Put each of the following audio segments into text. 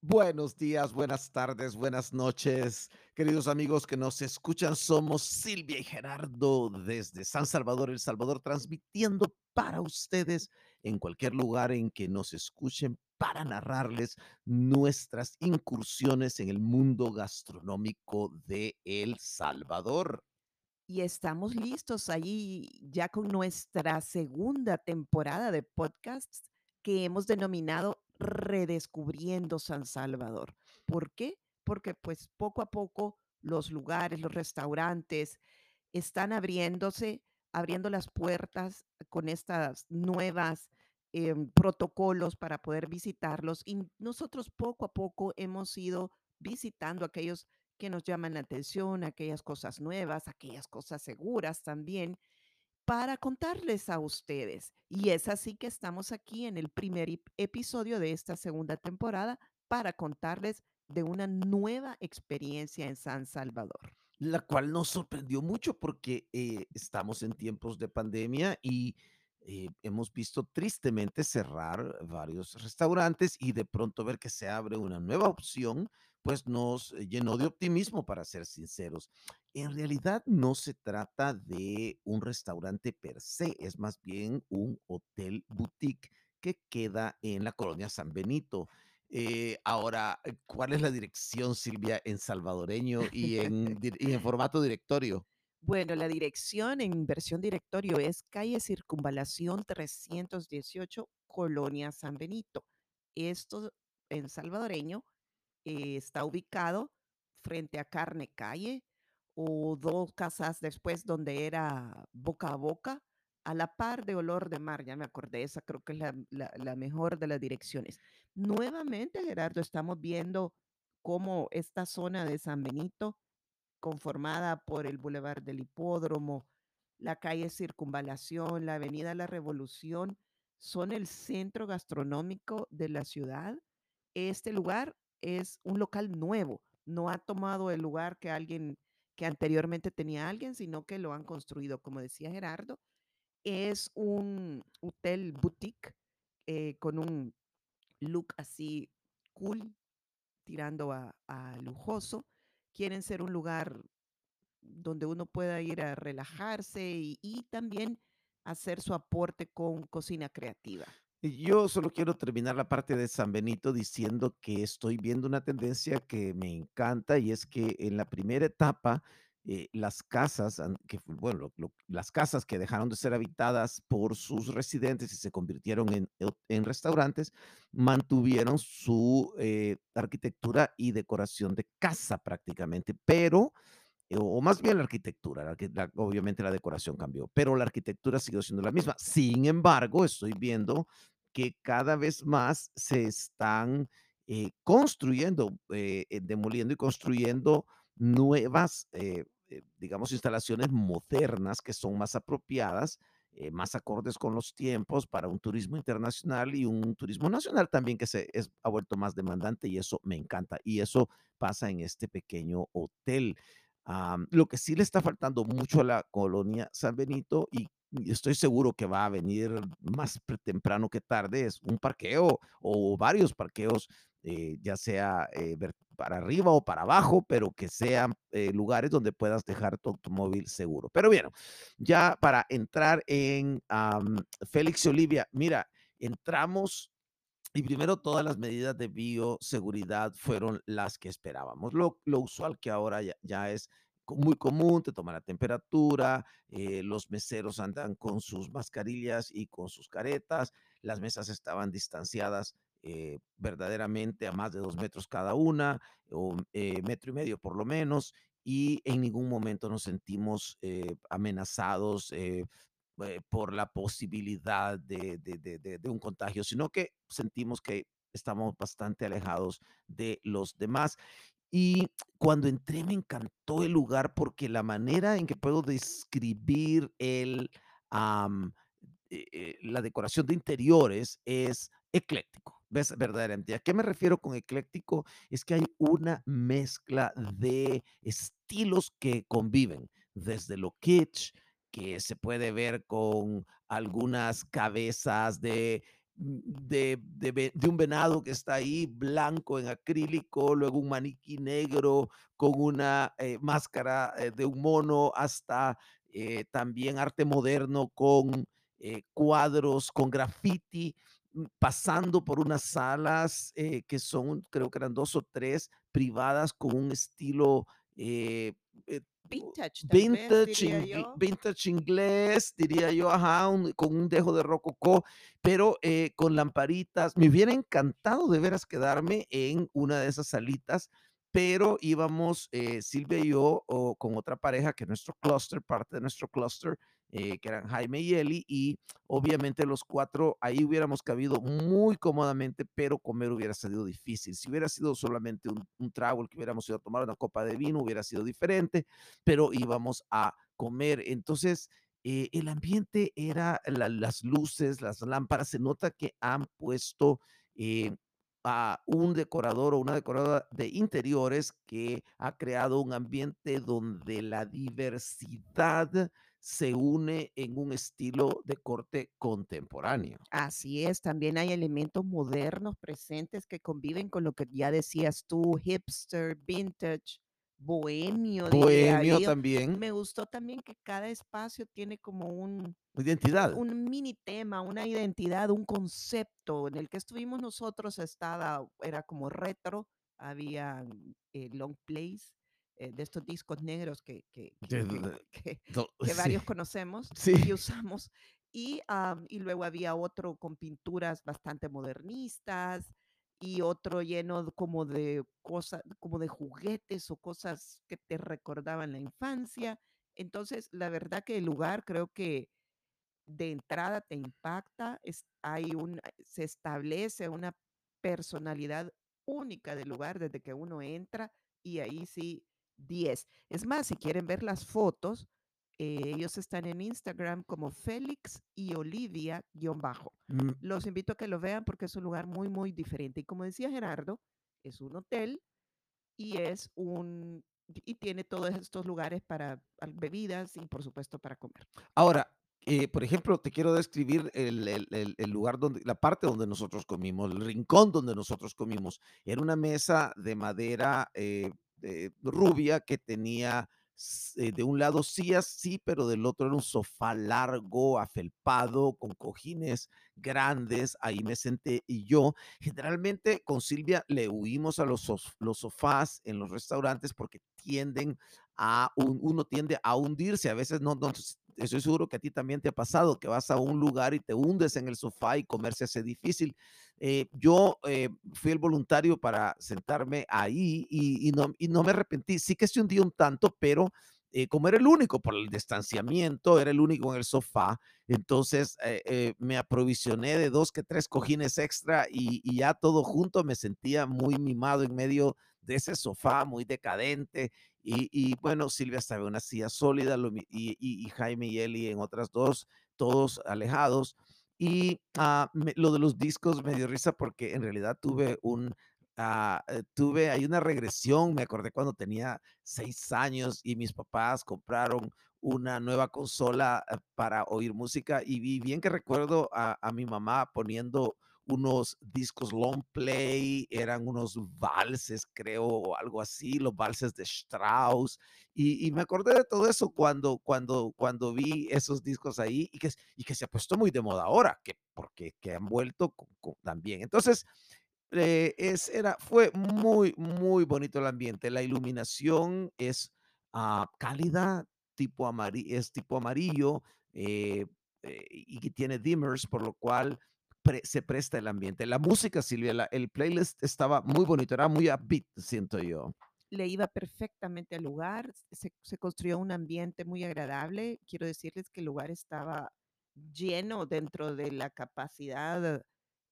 Buenos días, buenas tardes, buenas noches, queridos amigos que nos escuchan. Somos Silvia y Gerardo desde San Salvador, El Salvador, transmitiendo para ustedes en cualquier lugar en que nos escuchen para narrarles nuestras incursiones en el mundo gastronómico de El Salvador. Y estamos listos ahí ya con nuestra segunda temporada de podcasts que hemos denominado Redescubriendo San Salvador. ¿Por qué? Porque pues poco a poco los lugares, los restaurantes están abriéndose, abriendo las puertas con estas nuevas em, protocolos para poder visitarlos y nosotros poco a poco hemos ido visitando aquellos que nos llaman la atención, aquellas cosas nuevas, aquellas cosas seguras también, para contarles a ustedes. Y es así que estamos aquí en el primer ep- episodio de esta segunda temporada para contarles de una nueva experiencia en San Salvador. la cual nos sorprendió mucho porque eh, estamos en tiempos de pandemia y eh, hemos visto tristemente cerrar varios restaurantes y de pronto ver que se abre una nueva opción, pues nos eh, llenó de optimismo, para ser sinceros. En realidad no se trata de un restaurante per se, es más bien un hotel boutique que queda en la colonia San Benito. Eh, ahora, eh, ¿cuál es la dirección, Silvia, en salvadoreño y en, dir- y en formato directorio? Bueno, la dirección en versión directorio es calle Circunvalación 318, Colonia San Benito. Esto en salvadoreño eh, está ubicado frente a Carne Calle o dos casas después donde era Boca a Boca, a la par de Olor de Mar, ya me acordé, esa creo que es la, la- la mejor de las direcciones. Nuevamente, Gerardo, estamos viendo cómo esta zona de San Benito conformada por el Boulevard del Hipódromo, la calle Circunvalación, la Avenida La Revolución, son el centro gastronómico de la ciudad. Este lugar es un local nuevo, no ha tomado el lugar que alguien que anteriormente tenía alguien, sino que lo han construido, como decía Gerardo, es un hotel boutique eh, con un look así cool, tirando a, lujoso. Quieren ser un lugar donde uno pueda ir a relajarse y también hacer su aporte con cocina creativa. Yo solo quiero terminar la parte de San Benito diciendo que estoy viendo una tendencia que me encanta y es que en la primera etapa eh, las casas, que, bueno, las casas que dejaron de ser habitadas por sus residentes y se convirtieron en, en restaurantes, mantuvieron su eh, arquitectura y decoración de casa prácticamente, pero o más bien la arquitectura, la la- obviamente la decoración cambió, pero la arquitectura siguió siendo la misma. Sin embargo, estoy viendo que cada vez más se están eh, construyendo, eh, eh, demoliendo y construyendo nuevas, eh, eh, digamos, instalaciones modernas que son más apropiadas, eh, más acordes con los tiempos para un turismo internacional y un turismo nacional también que se es, ha vuelto más demandante y eso me encanta. Y eso pasa en este pequeño hotel. Lo que sí le está faltando mucho a la colonia San Benito y estoy seguro que va a venir más temprano que tarde es un parqueo o varios parqueos, eh, ya sea eh, para arriba o para abajo, pero que sean eh, lugares donde puedas dejar tu automóvil seguro. Pero bien, ya para entrar en am, Félix y Olivia, mira, entramos y primero, todas las medidas de bioseguridad fueron las que esperábamos. Lo, lo usual que ahora ya, es muy común, te toman la temperatura, eh, los meseros andan con sus mascarillas y con sus caretas, las mesas estaban distanciadas eh, verdaderamente a más de dos metros cada una, o eh, metro y medio por lo menos, y en ningún momento nos sentimos eh, amenazados. Eh, por la posibilidad de, un contagio, sino que sentimos que estamos bastante alejados de los demás. Y cuando entré me encantó el lugar porque la manera en que puedo describir el, eh, eh, la decoración de interiores es ecléctico. ¿Ves? Verdaderamente. ¿A qué me refiero con ecléctico? Es que hay una mezcla de estilos que conviven, desde lo kitsch, que se puede ver con algunas cabezas de mm, de, de un venado que está ahí, blanco en acrílico, luego un maniquí negro con una eh, máscara eh, de un mono, hasta eh, también arte moderno con cuadros, con graffiti, mm, pasando por unas salas que son, creo que eran dos o tres, privadas con un estilo Vintage, vintage, diría ingl- yo. vintage inglés, diría yo, ajá, un- con un dejo de rococó, pero eh, con lamparitas. Me hubiera encantado de veras quedarme en una de esas salitas, pero íbamos eh, Silvia y yo o con otra pareja que es nuestro cluster, parte de nuestro cluster, eh, que eran Jaime y Eli, y obviamente los cuatro ahí hubiéramos cabido muy cómodamente, pero comer hubiera sido difícil. Si hubiera sido solamente un, un trago el que hubiéramos ido a tomar una copa de vino, hubiera sido diferente, pero íbamos a comer. Entonces, eh, el ambiente era la- las luces, las lámparas, se nota que han puesto eh, a un decorador o una decoradora de interiores que ha creado un ambiente donde la diversidad se une en un estilo de corte contemporáneo. Así es, también hay elementos modernos presentes que conviven con lo que ya decías tú, hipster, vintage, bohemio, Bohemio también, Me gustó también que cada espacio tiene como un, identidad. un mini tema, una identidad, un concepto. En el que estuvimos nosotros estaba, era como retro, había eh, long plays, eh, de estos discos negros que, que, que, Sí, varios conocemos sí. y usamos. Y, y luego había otro con pinturas bastante modernistas y otro lleno como de cosas, como de juguetes o cosas que te recordaban la infancia. Entonces, la verdad que el lugar creo que de entrada te impacta, es, hay un, se establece una personalidad única del lugar desde que uno entra y ahí sí, 10. Es más, si quieren ver las fotos, eh, ellos están en Instagram como Félix y Olivia guion bajo. Mm, Los invito a que lo vean porque es un lugar muy, muy diferente. Y como decía Gerardo, es un hotel y es un y tiene todos estos lugares para bebidas y por supuesto para comer. Ahora, eh, por ejemplo, te quiero describir el, el- el- el lugar donde, la parte donde nosotros comimos, el rincón donde nosotros comimos. Era una mesa de madera eh, eh, rubia que tenía eh, de un lado sí, pero del otro era un sofá largo, afelpado, con cojines grandes. Ahí me senté y yo, generalmente con Silvia le huimos a los, los sofás en los restaurantes porque tienden a un- uno tiende a hundirse. A veces no, estoy seguro que a ti también te ha pasado, que vas a un lugar y te hundes en el sofá y comer se hace difícil. Eh, yo eh, fui el voluntario para sentarme ahí y, y no, y no me arrepentí. Sí que se hundí un tanto, pero eh, como era el único por el distanciamiento, era el único en el sofá, entonces eh, eh, me aprovisioné de dos que tres cojines extra y, y ya todo junto me sentía muy mimado en medio de ese sofá muy decadente y, bueno, Silvia estaba en una silla sólida y, Jaime y Eli en otras dos, todos alejados. Y me- lo de los discos me dio risa porque en realidad tuve un, ah, eh, tuve ahí una regresión. Me acordé cuando tenía seis años y mis papás compraron una nueva consola eh, para oír música y vi bien que recuerdo a mi mamá poniendo unos discos long play, eran unos valses, creo, o algo así, los valses de Strauss. Y, y me acordé de todo eso cuando, cuando, cuando vi esos discos ahí y que, y que se ha puesto muy de moda ahora, que, porque que han vuelto con- con- también. Entonces, eh, es, era, fue muy, muy bonito el ambiente. La iluminación es ah, cálida, tipo amari- es tipo amarillo eh, eh, y tiene dimmers, por lo cual pre- se presta el ambiente. La música, Silvia, la- el playlist estaba muy bonito, era muy upbeat, siento yo. le iba perfectamente al lugar, se, se construyó un ambiente muy agradable. Quiero decirles que el lugar estaba lleno dentro de la capacidad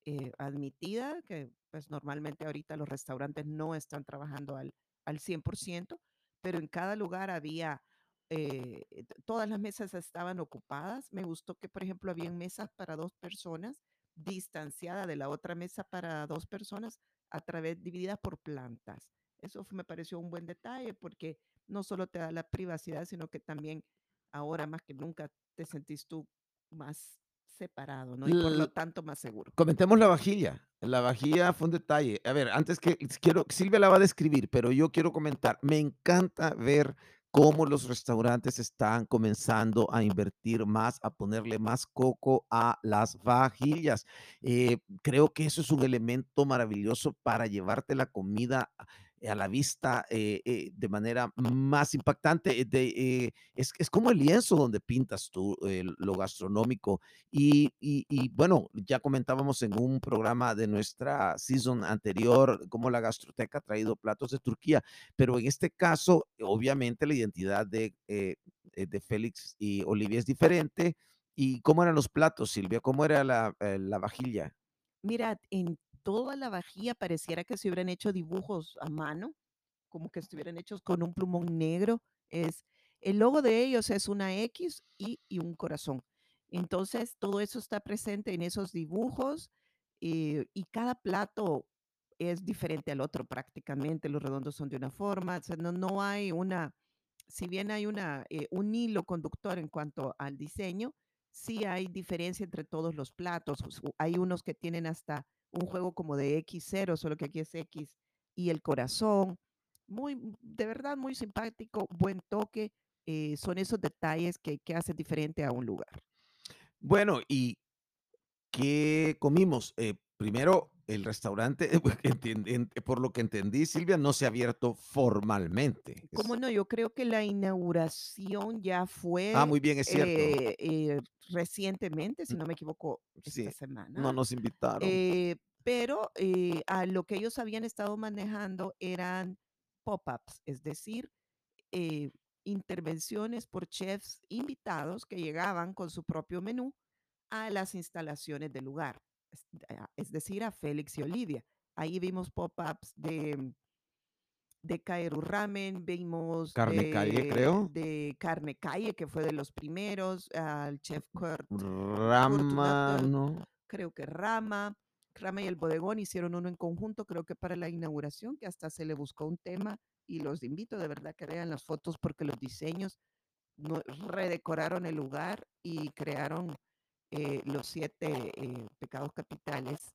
eh, admitida, que pues normalmente ahorita los restaurantes no están trabajando al, al 100%, pero en cada lugar había, eh, todas las mesas estaban ocupadas. Me gustó que, por ejemplo, habían mesas para dos personas, distanciada de la otra mesa para dos personas, a través, divididas por plantas. Eso me pareció un buen detalle porque no solo te da la privacidad, sino que también ahora más que nunca te sentís tú más separado, ¿no? Y por lo tanto, más seguro. comentemos la vajilla. La vajilla fue un detalle. A ver, antes que quiero Silvia la va a describir, pero yo quiero comentar. Me encanta ver cómo los restaurantes están comenzando a invertir más, a ponerle más coco a las vajillas. Eh, creo que eso es un elemento maravilloso para llevarte la comida a la vista, eh eh, de manera más impactante, eh, es es como el lienzo donde pintas tú, lo gastronómico. Y y bueno, ya comentábamos en un programa de nuestra season anterior cómo la gastroteca ha traído platos de Turquía, pero en este caso, obviamente, la identidad de, de Félix y Olivia es diferente. ¿Y cómo eran los platos, Silvia? ¿Cómo era la, la vajilla? Mira, en toda la vajilla pareciera que se hubieran hecho dibujos a mano, como que estuvieran hechos con un plumón negro. Es el logo de ellos es una equis y y un corazón. Entonces, todo eso está presente en esos dibujos, eh, y cada plato es diferente al otro prácticamente. Los redondos son de una forma, o no no hay una si bien hay una, eh, un hilo conductor en cuanto al diseño, sí hay diferencia entre todos los platos. Hay unos que tienen hasta un juego como de equis, cero, solo que aquí es equis, y el corazón. Muy, de verdad, muy simpático, buen toque, eh, son esos detalles que que hacen diferente a un lugar. Bueno, ¿y qué comimos? Eh, primero, el restaurante, por lo que entendí, Silvia, no se ha abierto formalmente. ¿Cómo no? Yo creo que la inauguración ya Ah, fue, muy bien, es cierto. eh eh, recientemente, si no me equivoco, esta Sí, semana. no nos invitaron. Eh, pero, eh, a lo que ellos habían estado manejando eran pop-ups, es decir, eh, intervenciones por chefs invitados que llegaban con su propio menú a las instalaciones del lugar, es a es decir, a Félix y Olivia. Ahí vimos pop-ups de de Kaeru Ramen, vimos Carne Calle, de creo. de Carne Calle, que fue de los primeros, al chef Kurt Rama, ¿no? creo que Rama. Rama y El Bodegón hicieron uno en conjunto, creo que para la inauguración, que hasta se le buscó un tema, y los invito de verdad que vean las fotos, porque los diseños no redecoraron el lugar y crearon, eh, los 7, eh, pecados capitales.